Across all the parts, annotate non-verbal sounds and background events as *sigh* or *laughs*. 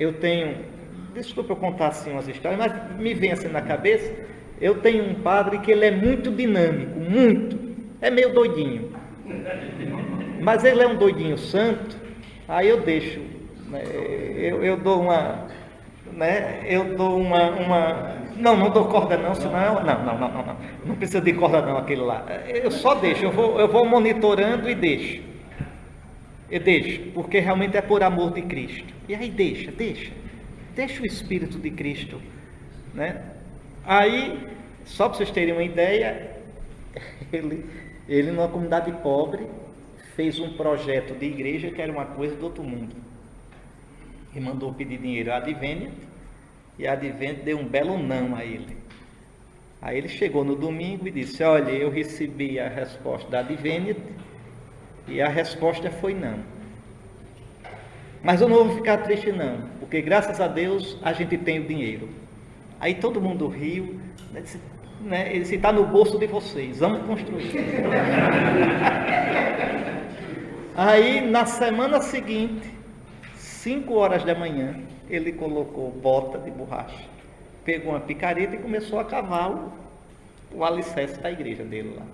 eu tenho, desculpa eu contar assim umas histórias, mas me vem assim na cabeça, eu tenho um padre que ele é muito dinâmico, muito, é meio doidinho. Mas ele é um doidinho santo, aí eu deixo, né, eu, eu dou uma, né, eu dou uma, uma, não, não dou corda não, senão, não, não, não, não, não, não precisa de corda não aquele lá, eu só deixo, eu vou, eu vou monitorando e deixo. Eu deixo, porque realmente é por amor de Cristo. E aí deixa, deixa. Deixa o Espírito de Cristo. Né? Aí, só para vocês terem uma ideia, *laughs* ele, ele numa comunidade pobre fez um projeto de igreja que era uma coisa do outro mundo. E mandou pedir dinheiro à Advent, e a Advent deu um belo não a ele. Aí ele chegou no domingo e disse: Olha, eu recebi a resposta da Advent e a resposta foi não. Mas eu não vou ficar triste não, porque graças a Deus a gente tem o dinheiro. Aí todo mundo riu, né, disse, né, ele está no bolso de vocês, vamos construir. *laughs* Aí na semana seguinte, 5 horas da manhã, ele colocou bota de borracha, pegou uma picareta e começou a cavar o, o alicerce da igreja dele lá.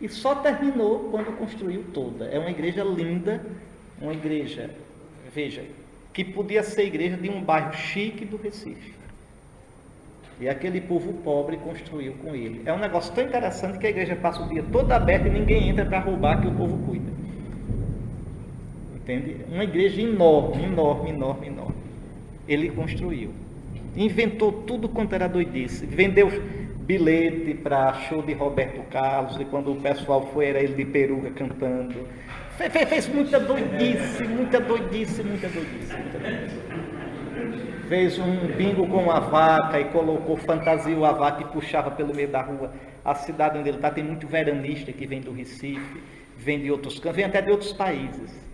E só terminou quando construiu toda. É uma igreja linda, uma igreja, veja, que podia ser igreja de um bairro chique do Recife. E aquele povo pobre construiu com ele. É um negócio tão interessante que a igreja passa o dia todo aberto e ninguém entra para roubar que o povo cuida. Entende? Uma igreja enorme, enorme, enorme, enorme. Ele construiu. Inventou tudo quanto era doidice. Vendeu bilhete para show de Roberto Carlos, e quando o pessoal foi, era ele de peruca cantando. Fez, fez, fez muita doidice, muita doidice, muita doidice, muita doidice. Fez um bingo com a vaca e colocou fantasia a vaca e puxava pelo meio da rua. A cidade onde ele está tem muito veranista que vem do Recife, vem de outros cantos, vem até de outros países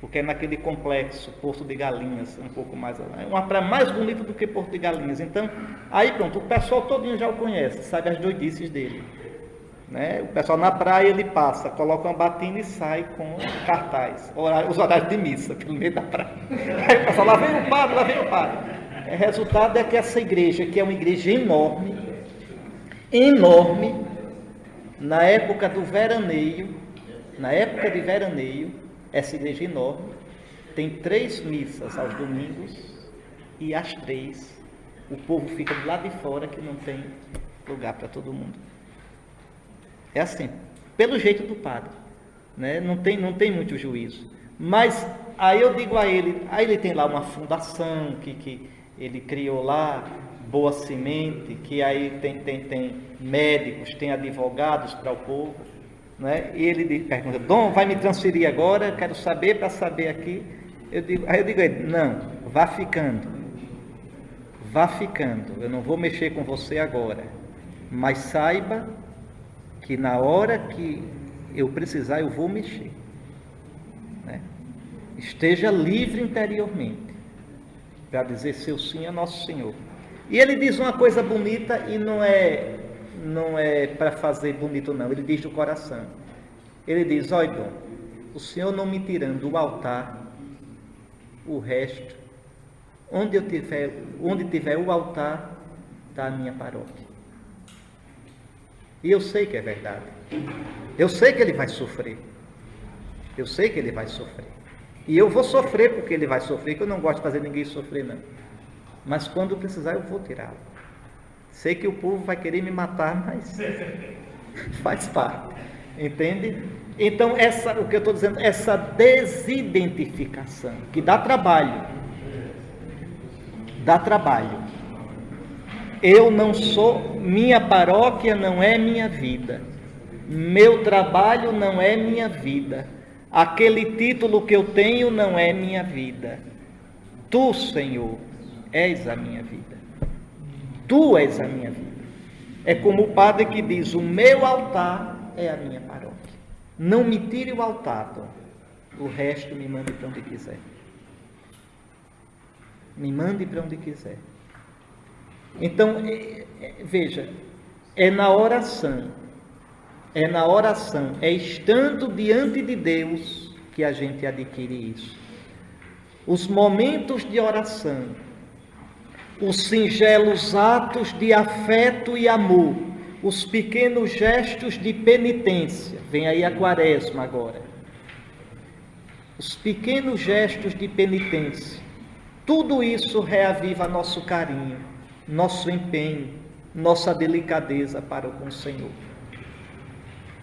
porque é naquele complexo, Porto de Galinhas, um pouco mais lá. É uma praia mais bonita do que Porto de Galinhas. Então, aí pronto, o pessoal todinho já o conhece, sabe as doidices dele. Né? O pessoal na praia ele passa, coloca uma batina e sai com cartaz, os horários de missa *laughs* pelo meio da praia. Aí o pessoal, lá vem o padre, lá vem o padre. O resultado é que essa igreja, que é uma igreja enorme, enorme, na época do veraneio, na época de veraneio, essa igreja enorme tem três missas aos domingos e às três o povo fica do lado de fora que não tem lugar para todo mundo. É assim, pelo jeito do padre, né? não, tem, não tem muito juízo. Mas aí eu digo a ele, aí ele tem lá uma fundação que, que ele criou lá, Boa Semente, que aí tem, tem, tem médicos, tem advogados para o povo. Né? E ele pergunta, Dom, vai me transferir agora? Quero saber para saber aqui. Eu digo, aí eu digo a ele, não, vá ficando. Vá ficando. Eu não vou mexer com você agora. Mas saiba que na hora que eu precisar, eu vou mexer. Né? Esteja livre interiormente para dizer seu sim a nosso Senhor. E ele diz uma coisa bonita e não é não é para fazer bonito, não. Ele diz do coração. Ele diz: Olha, Dom, o Senhor não me tirando do altar, o resto, onde eu tiver, onde tiver o altar, está a minha paróquia. E eu sei que é verdade. Eu sei que ele vai sofrer. Eu sei que ele vai sofrer. E eu vou sofrer porque ele vai sofrer, que eu não gosto de fazer ninguém sofrer, não. Mas quando precisar, eu vou tirá-lo. Sei que o povo vai querer me matar, mas *laughs* faz parte. Entende? Então, essa, o que eu estou dizendo, essa desidentificação, que dá trabalho. Dá trabalho. Eu não sou, minha paróquia não é minha vida. Meu trabalho não é minha vida. Aquele título que eu tenho não é minha vida. Tu, Senhor, és a minha vida. Tu és a minha vida. É como o padre que diz: O meu altar é a minha paróquia. Não me tire o altar. O resto me mande para onde quiser. Me mande para onde quiser. Então, é, é, veja, é na oração, é na oração, é estando diante de Deus que a gente adquire isso. os momentos de oração, os singelos atos de afeto e amor, os pequenos gestos de penitência. Vem aí a quaresma agora. Os pequenos gestos de penitência. Tudo isso reaviva nosso carinho, nosso empenho, nossa delicadeza para com o Senhor.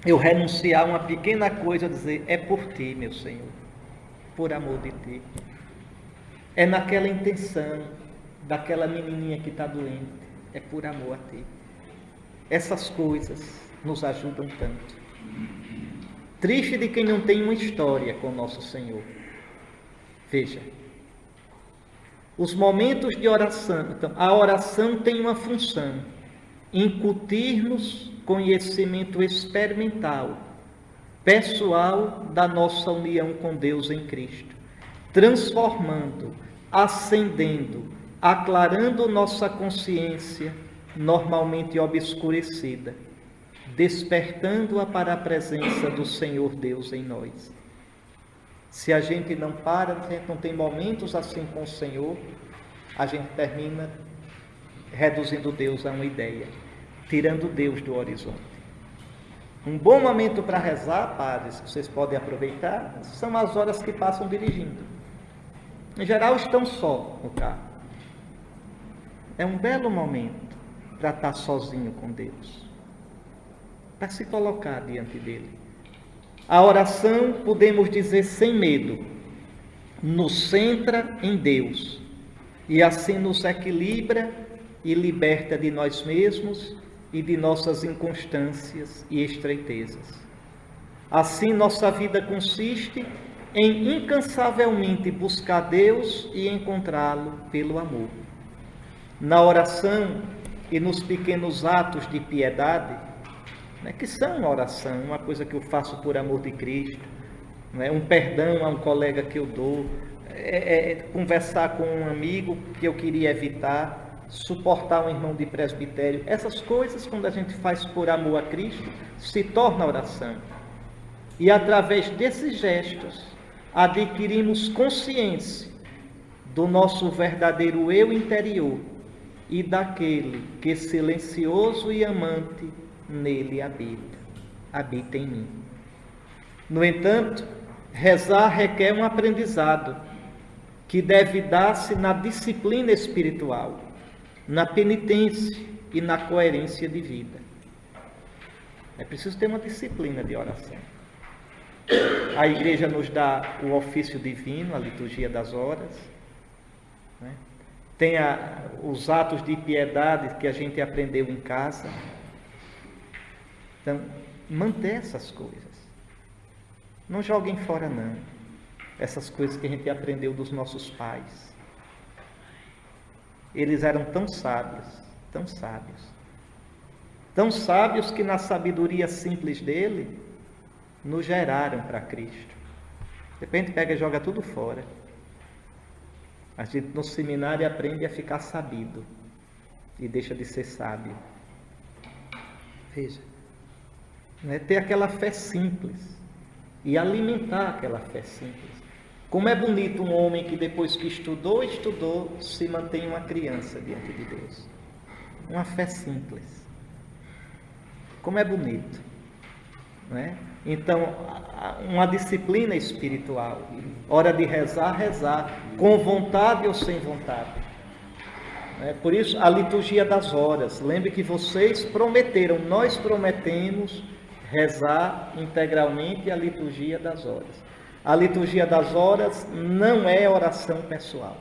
Eu renunciar a uma pequena coisa, dizer, é por ti, meu Senhor, por amor de ti. É naquela intenção, daquela menininha que está doente, é por amor a ti. Essas coisas nos ajudam tanto. Triste de quem não tem uma história com nosso Senhor. Veja, os momentos de oração, então, a oração tem uma função, incutir-nos conhecimento experimental, pessoal da nossa união com Deus em Cristo, transformando, acendendo, aclarando nossa consciência, normalmente obscurecida, despertando-a para a presença do Senhor Deus em nós. Se a gente não para, não tem momentos assim com o Senhor, a gente termina reduzindo Deus a uma ideia, tirando Deus do horizonte. Um bom momento para rezar, padres, que vocês podem aproveitar, são as horas que passam dirigindo. Em geral, estão só no carro. É um belo momento para estar sozinho com Deus, para se colocar diante dele. A oração, podemos dizer sem medo, nos centra em Deus e assim nos equilibra e liberta de nós mesmos e de nossas inconstâncias e estreitezas. Assim, nossa vida consiste em incansavelmente buscar Deus e encontrá-lo pelo amor. Na oração e nos pequenos atos de piedade, né, que são oração, uma coisa que eu faço por amor de Cristo, né, um perdão a um colega que eu dou, é, é, conversar com um amigo que eu queria evitar, suportar um irmão de presbitério. Essas coisas, quando a gente faz por amor a Cristo, se torna oração. E através desses gestos, adquirimos consciência do nosso verdadeiro eu interior e daquele que silencioso e amante nele habita, habita em mim. No entanto, rezar requer um aprendizado que deve dar-se na disciplina espiritual, na penitência e na coerência de vida. É preciso ter uma disciplina de oração. A igreja nos dá o ofício divino, a liturgia das horas. Né? Tem os atos de piedade que a gente aprendeu em casa. Então, manter essas coisas. Não joguem fora, não essas coisas que a gente aprendeu dos nossos pais. Eles eram tão sábios, tão sábios, tão sábios que na sabedoria simples dele nos geraram para Cristo. De repente pega e joga tudo fora. A gente no seminário aprende a ficar sabido e deixa de ser sábio. Veja, né? ter aquela fé simples e alimentar aquela fé simples. Como é bonito um homem que depois que estudou, estudou, se mantém uma criança diante de Deus. Uma fé simples. Como é bonito. Não é? Então, uma disciplina espiritual. Hora de rezar, rezar, com vontade ou sem vontade. É, por isso, a liturgia das horas. Lembre que vocês prometeram, nós prometemos rezar integralmente a liturgia das horas. A liturgia das horas não é oração pessoal.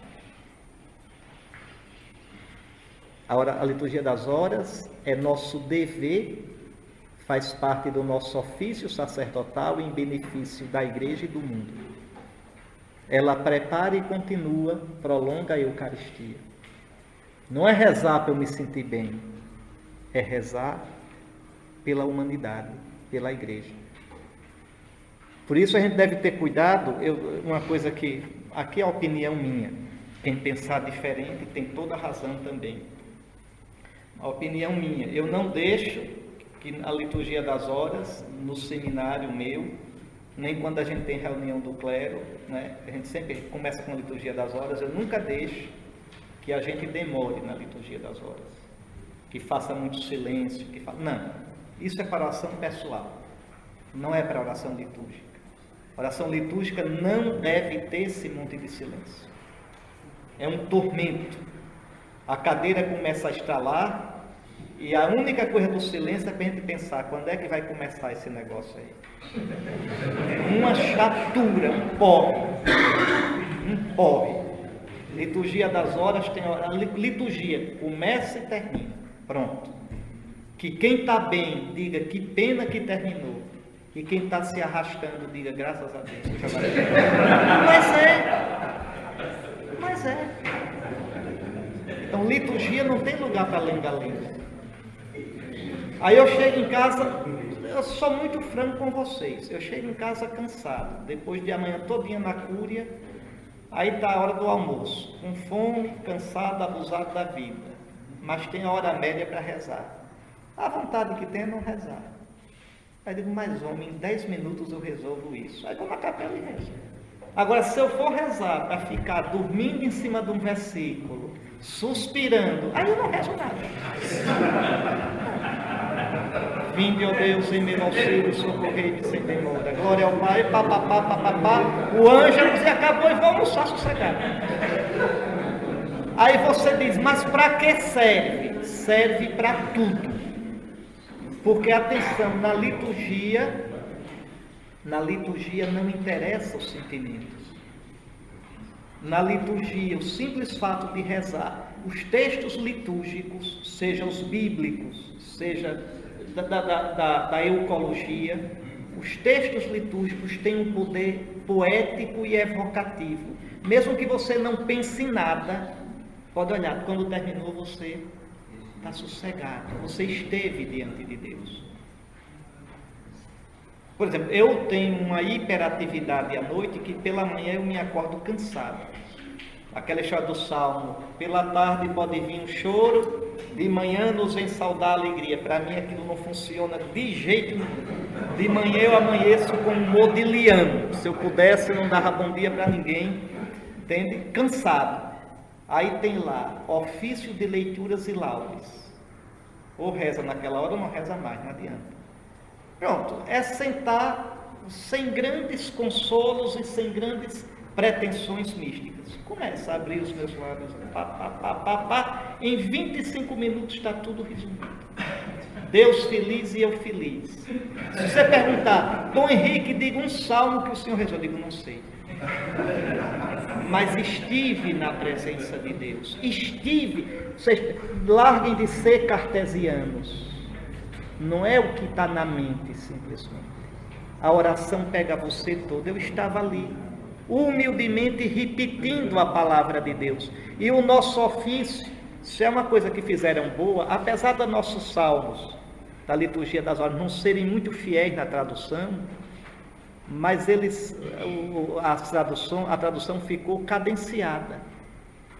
A, hora, a liturgia das horas é nosso dever, faz parte do nosso ofício sacerdotal em benefício da igreja e do mundo. Ela prepara e continua, prolonga a Eucaristia. Não é rezar para eu me sentir bem, é rezar pela humanidade, pela igreja. Por isso a gente deve ter cuidado, eu, uma coisa que, aqui é a opinião minha, quem pensar diferente tem toda a razão também. A opinião minha, eu não deixo que a liturgia das horas, no seminário meu, nem quando a gente tem reunião do clero, né? a gente sempre começa com a liturgia das horas, eu nunca deixo que a gente demore na liturgia das horas, que faça muito silêncio, que não, isso é para oração pessoal, não é para oração litúrgica. Oração litúrgica não deve ter esse monte de silêncio. É um tormento. A cadeira começa a estralar, e a única coisa do silêncio é para a gente pensar quando é que vai começar esse negócio aí. Uma chatura, um porre. Um porre. Liturgia das horas tem hora. Liturgia começa e termina. Pronto. Que quem está bem diga que pena que terminou. E quem está se arrastando diga graças a Deus. Mas é. Mas é. Então liturgia não tem lugar para lenga-lenga. Aí eu chego em casa, eu sou muito franco com vocês. Eu chego em casa cansado, depois de amanhã todinha na cúria, aí está a hora do almoço, com fome, cansado, abusado da vida. Mas tem a hora média para rezar. A vontade que tem é não rezar. Aí digo, mas homem, em 10 minutos eu resolvo isso. Aí vou na capela e rezo. Agora, se eu for rezar para ficar dormindo em cima de um versículo, suspirando, aí eu não rezo nada. Vinde, ó Deus, em meu auxílio, socorrei-me sem demora. Glória ao Pai, papapá, papapá. O anjo e acabou e vou almoçar sossegado. Aí você diz, mas para que serve? Serve para tudo. Porque atenção, na liturgia, na liturgia não interessa os sentimentos. Na liturgia, o simples fato de rezar, os textos litúrgicos, sejam os bíblicos, seja da, da, da, da eucologia, os textos litúrgicos têm um poder poético e evocativo. Mesmo que você não pense em nada, pode olhar, quando terminou você está sossegado, você esteve diante de Deus. Por exemplo, eu tenho uma hiperatividade à noite que pela manhã eu me acordo cansado. Aquela história do salmo, pela tarde pode vir um choro, de manhã nos vem saudar a alegria. Para mim aquilo não funciona de jeito nenhum. De manhã eu amanheço como um modiliano. Se eu pudesse, eu não dava bom dia para ninguém. Entende? Cansado. Aí tem lá, ofício de leituras e laudes. Ou reza naquela hora ou não reza mais, não adianta. Pronto, é sentar sem grandes consolos e sem grandes pretensões místicas. Começa a abrir os meus lábios, pá, pá, pá, pá, pá. em 25 minutos está tudo resumido. Deus feliz e eu feliz. Se você perguntar, Dom Henrique, diga um salmo que o Senhor rezou, eu digo, não sei. Mas estive na presença de Deus. Estive. Vocês larguem de ser cartesianos. Não é o que está na mente, simplesmente. A oração pega você todo. Eu estava ali humildemente repetindo a palavra de Deus. E o nosso ofício, se é uma coisa que fizeram boa, apesar dos nossos salmos, da liturgia das horas, não serem muito fiéis na tradução, mas eles, a tradução, a tradução ficou cadenciada,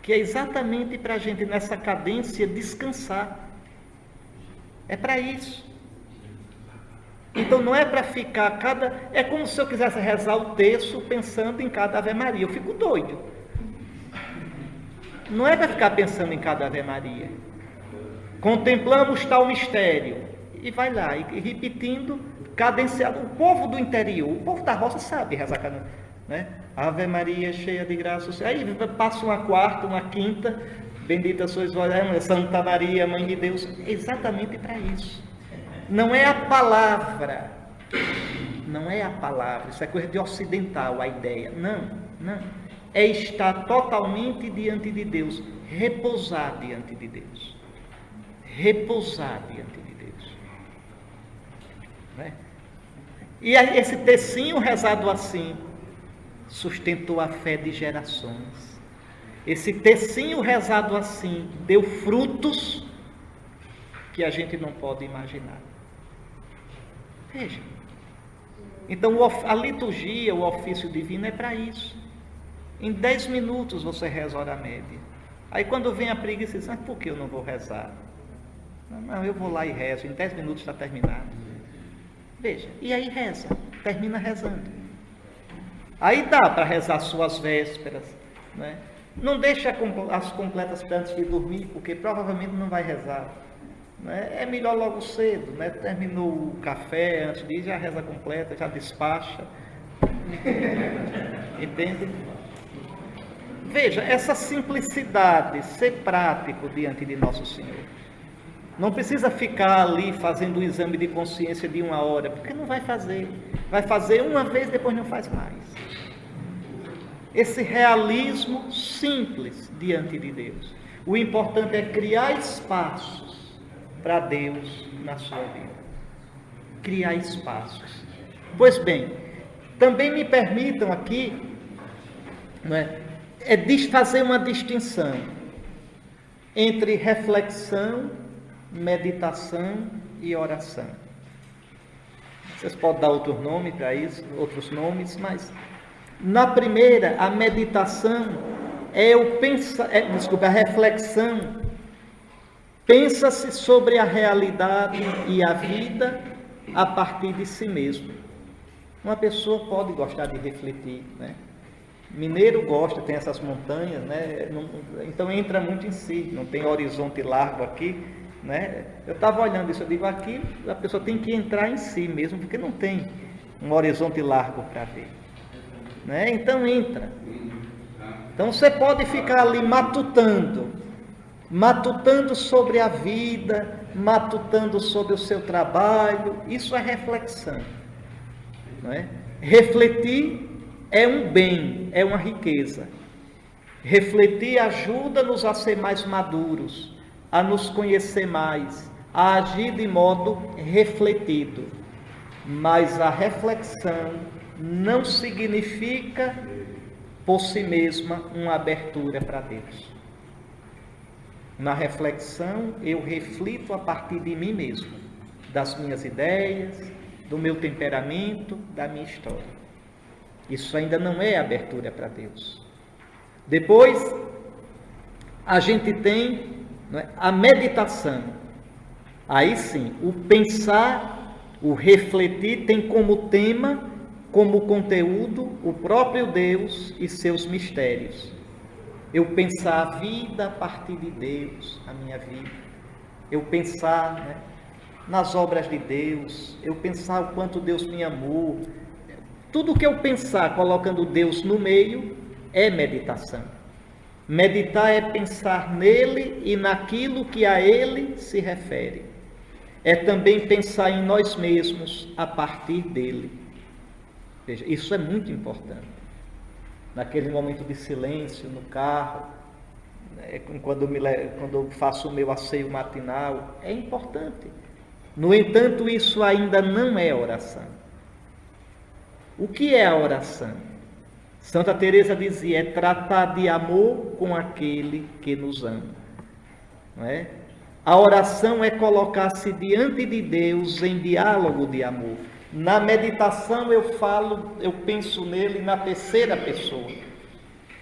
que é exatamente para a gente nessa cadência descansar. É para isso. Então não é para ficar cada. É como se eu quisesse rezar o texto pensando em cada Ave Maria. Eu fico doido. Não é para ficar pensando em cada Ave Maria. Contemplamos tal mistério. E vai lá, e, repetindo, cadenciado. O povo do interior, o povo da roça sabe rezar cada. Né? Ave Maria cheia de graça. Aí passa uma quarta, uma quinta. Bendita sois vós, Santa Maria, Mãe de Deus. Exatamente para isso. Não é a palavra. Não é a palavra. Isso é coisa de ocidental, a ideia. Não, não. É estar totalmente diante de Deus. Repousar diante de Deus. Repousar diante de Deus. Né? E esse tecinho rezado assim sustentou a fé de gerações. Esse tecinho rezado assim deu frutos que a gente não pode imaginar. Veja. Então a liturgia, o ofício divino é para isso. Em 10 minutos você reza a hora média. Aí quando vem a preguiça, você diz, mas por que eu não vou rezar? Não, não, eu vou lá e rezo, em 10 minutos está terminado. Veja, e aí reza, termina rezando. Aí dá para rezar suas vésperas, né? Não deixa as completas antes de dormir, porque provavelmente não vai rezar. Né? É melhor logo cedo, né? Terminou o café, antes de ir, já reza completa, já despacha. *laughs* Entende? Veja, essa simplicidade, ser prático diante de Nosso Senhor. Não precisa ficar ali fazendo o exame de consciência de uma hora, porque não vai fazer. Vai fazer uma vez, depois não faz mais. Esse realismo simples diante de Deus. O importante é criar espaços para Deus na sua vida. Criar espaços. Pois bem, também me permitam aqui é, é fazer uma distinção entre reflexão meditação e oração. Vocês podem dar outro nome para isso, outros nomes, mas na primeira, a meditação é o pensa, é, desculpa, a reflexão. Pensa-se sobre a realidade e a vida a partir de si mesmo. Uma pessoa pode gostar de refletir, né? Mineiro gosta, tem essas montanhas, né? então entra muito em si, não tem horizonte largo aqui, né? Eu estava olhando isso, eu digo aqui, a pessoa tem que entrar em si mesmo, porque não tem um horizonte largo para ver. Né? Então entra. Então você pode ficar ali matutando, matutando sobre a vida, matutando sobre o seu trabalho, isso é reflexão. Não é? Refletir é um bem, é uma riqueza. Refletir ajuda-nos a ser mais maduros a nos conhecer mais, a agir de modo refletido. Mas a reflexão não significa por si mesma uma abertura para Deus. Na reflexão, eu reflito a partir de mim mesmo, das minhas ideias, do meu temperamento, da minha história. Isso ainda não é abertura para Deus. Depois, a gente tem é? a meditação. Aí sim, o pensar, o refletir tem como tema, como conteúdo, o próprio Deus e seus mistérios. Eu pensar a vida a partir de Deus, a minha vida. Eu pensar né, nas obras de Deus, eu pensar o quanto Deus me amou. Tudo que eu pensar colocando Deus no meio é meditação. Meditar é pensar nele e naquilo que a ele se refere. É também pensar em nós mesmos a partir dele. Veja, isso é muito importante. Naquele momento de silêncio no carro, né, quando, me, quando eu faço o meu asseio matinal, é importante. No entanto, isso ainda não é oração. O que é a oração? Santa Teresa dizia: é tratar de amor com aquele que nos ama. Não é? A oração é colocar-se diante de Deus em diálogo de amor. Na meditação eu falo, eu penso nele na terceira pessoa.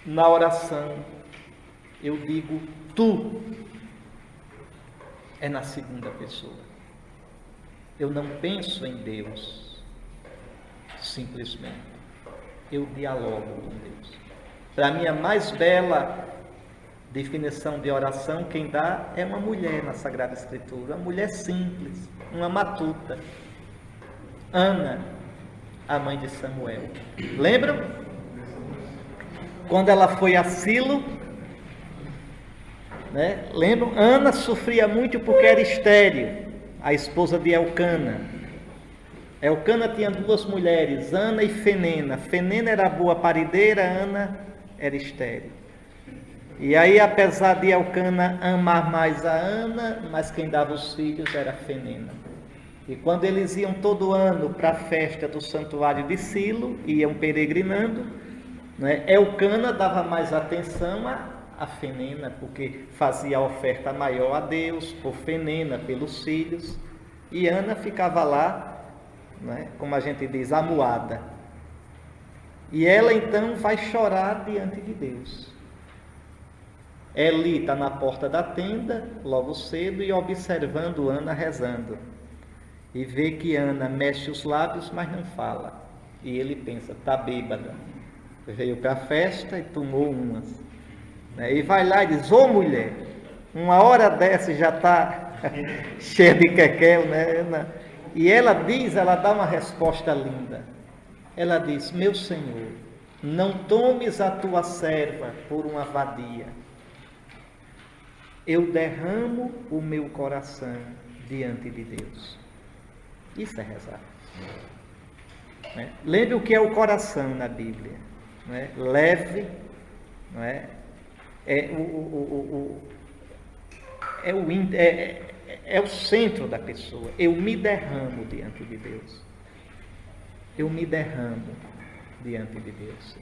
Na oração eu digo tu. É na segunda pessoa. Eu não penso em Deus simplesmente eu dialogo com Deus. Para mim, a mais bela definição de oração, quem dá é uma mulher na Sagrada Escritura, uma mulher simples, uma matuta. Ana, a mãe de Samuel. Lembram? Quando ela foi a Silo, né? Lembram? Ana sofria muito porque era estéril, a esposa de Elcana. Elcana tinha duas mulheres, Ana e Fenena. Fenena era boa parideira, Ana era estéril. E aí, apesar de Elcana amar mais a Ana, mas quem dava os filhos era Fenena. E quando eles iam todo ano para a festa do santuário de Silo, iam peregrinando, né, Elcana dava mais atenção a Fenena, porque fazia a oferta maior a Deus, por Fenena, pelos filhos, e Ana ficava lá né? como a gente diz, amuada. E ela então vai chorar diante de Deus. Eli está na porta da tenda, logo cedo, e observando Ana rezando. E vê que Ana mexe os lábios, mas não fala. E ele pensa, está bêbada. veio para a festa e tomou umas. Né? E vai lá e diz, ô mulher, uma hora dessa já está *laughs* cheia de quequel, né? E ela diz, ela dá uma resposta linda. Ela diz, meu Senhor, não tomes a tua serva por uma vadia. Eu derramo o meu coração diante de Deus. Isso é rezar. Né? Lembre o que é o coração na Bíblia. Né? Leve, não é? É o, o, o, é, o, é, é, é o centro da pessoa. Eu me derramo diante de Deus. Eu me derramo diante de Deus.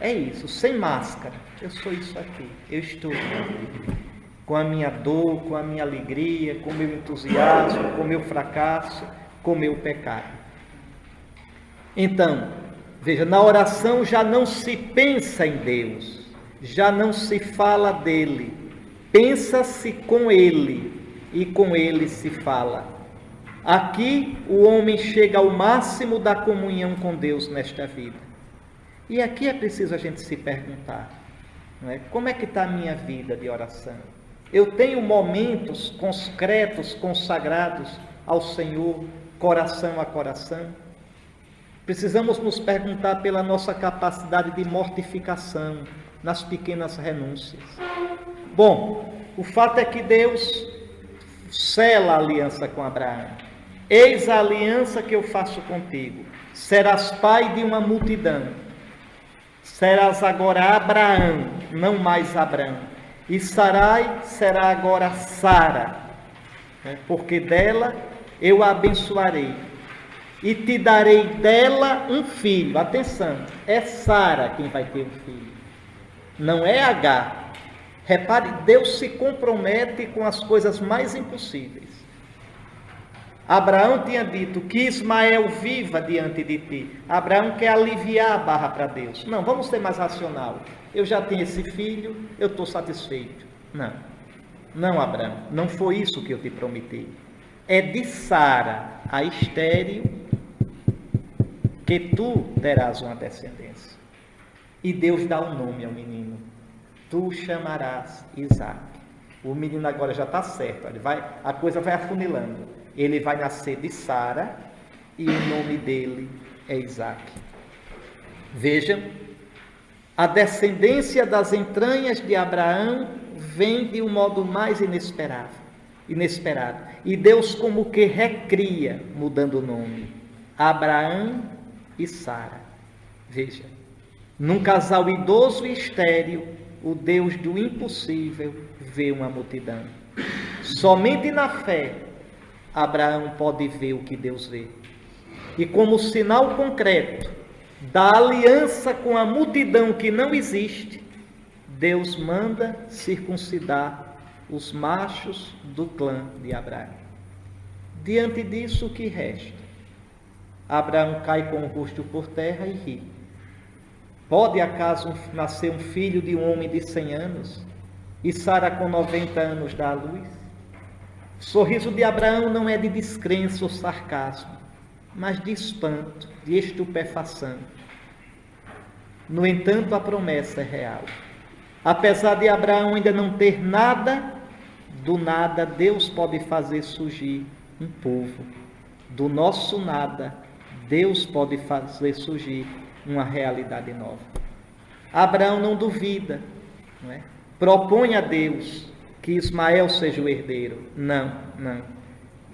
É isso, sem máscara. Eu sou isso aqui. Eu estou aqui. Com a minha dor, com a minha alegria, com o meu entusiasmo, com o meu fracasso, com o meu pecado. Então, veja, na oração já não se pensa em Deus, já não se fala dele, pensa-se com ele e com ele se fala. Aqui o homem chega ao máximo da comunhão com Deus nesta vida. E aqui é preciso a gente se perguntar, não é? como é que está a minha vida de oração? Eu tenho momentos concretos, consagrados ao Senhor, coração a coração? Precisamos nos perguntar pela nossa capacidade de mortificação nas pequenas renúncias. Bom, o fato é que Deus sela a aliança com Abraão. Eis a aliança que eu faço contigo. Serás pai de uma multidão. Serás agora Abraão, não mais Abraão. E Sarai será agora Sara, né? porque dela eu a abençoarei e te darei dela um filho. Atenção, é Sara quem vai ter um filho, não é H. Repare, Deus se compromete com as coisas mais impossíveis. Abraão tinha dito que Ismael viva diante de ti. Abraão quer aliviar a barra para Deus. Não, vamos ser mais racional. Eu já tenho esse filho, eu estou satisfeito. Não, não, Abraão, não foi isso que eu te prometi. É de Sara, a estéreo, que tu terás uma descendência. E Deus dá um nome ao menino. Tu chamarás Isaac. O menino agora já está certo, ele vai, a coisa vai afunilando. Ele vai nascer de Sara e o nome dele é Isaac. Vejam, a descendência das entranhas de Abraão vem de um modo mais inesperado, inesperado. E Deus como que recria, mudando o nome. Abraão e Sara. Veja, num casal idoso e estéril, o Deus do impossível vê uma multidão. Somente na fé, Abraão pode ver o que Deus vê. E como sinal concreto da aliança com a multidão que não existe, Deus manda circuncidar os machos do clã de Abraão. Diante disso, o que resta? Abraão cai com o rosto por terra e ri. Pode acaso nascer um filho de um homem de cem anos e Sara com 90 anos dá a luz? O sorriso de Abraão não é de descrença ou sarcasmo, mas de espanto, de estupefação. No entanto, a promessa é real. Apesar de Abraão ainda não ter nada, do nada Deus pode fazer surgir um povo. Do nosso nada, Deus pode fazer surgir uma realidade nova. Abraão não duvida, não é? propõe a Deus que Ismael seja o herdeiro. Não, não.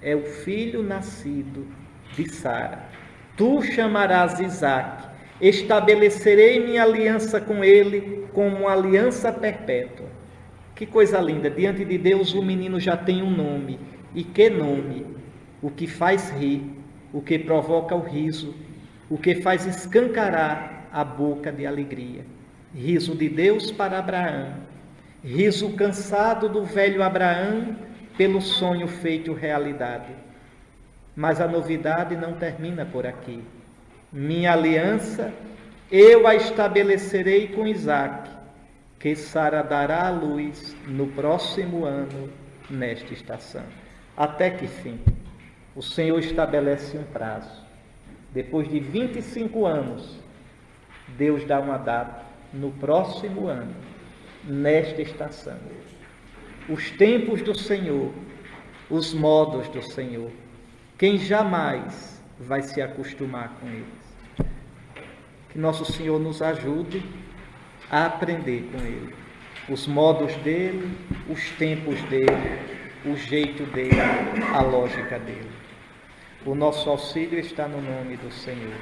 É o filho nascido de Sara. Tu chamarás Isaac, estabelecerei minha aliança com ele como uma aliança perpétua. Que coisa linda, diante de Deus o menino já tem um nome. E que nome? O que faz rir o que provoca o riso, o que faz escancarar a boca de alegria. Riso de Deus para Abraão, riso cansado do velho Abraão pelo sonho feito realidade. Mas a novidade não termina por aqui. Minha aliança eu a estabelecerei com Isaac, que Sara dará à luz no próximo ano, nesta estação. Até que fim? o Senhor estabelece um prazo. Depois de 25 anos, Deus dá uma data no próximo ano, nesta estação. Os tempos do Senhor, os modos do Senhor. Quem jamais vai se acostumar com eles? Que nosso Senhor nos ajude a aprender com Ele. Os modos dele, os tempos dele, o jeito dele, a lógica dele. O nosso auxílio está no nome do Senhor.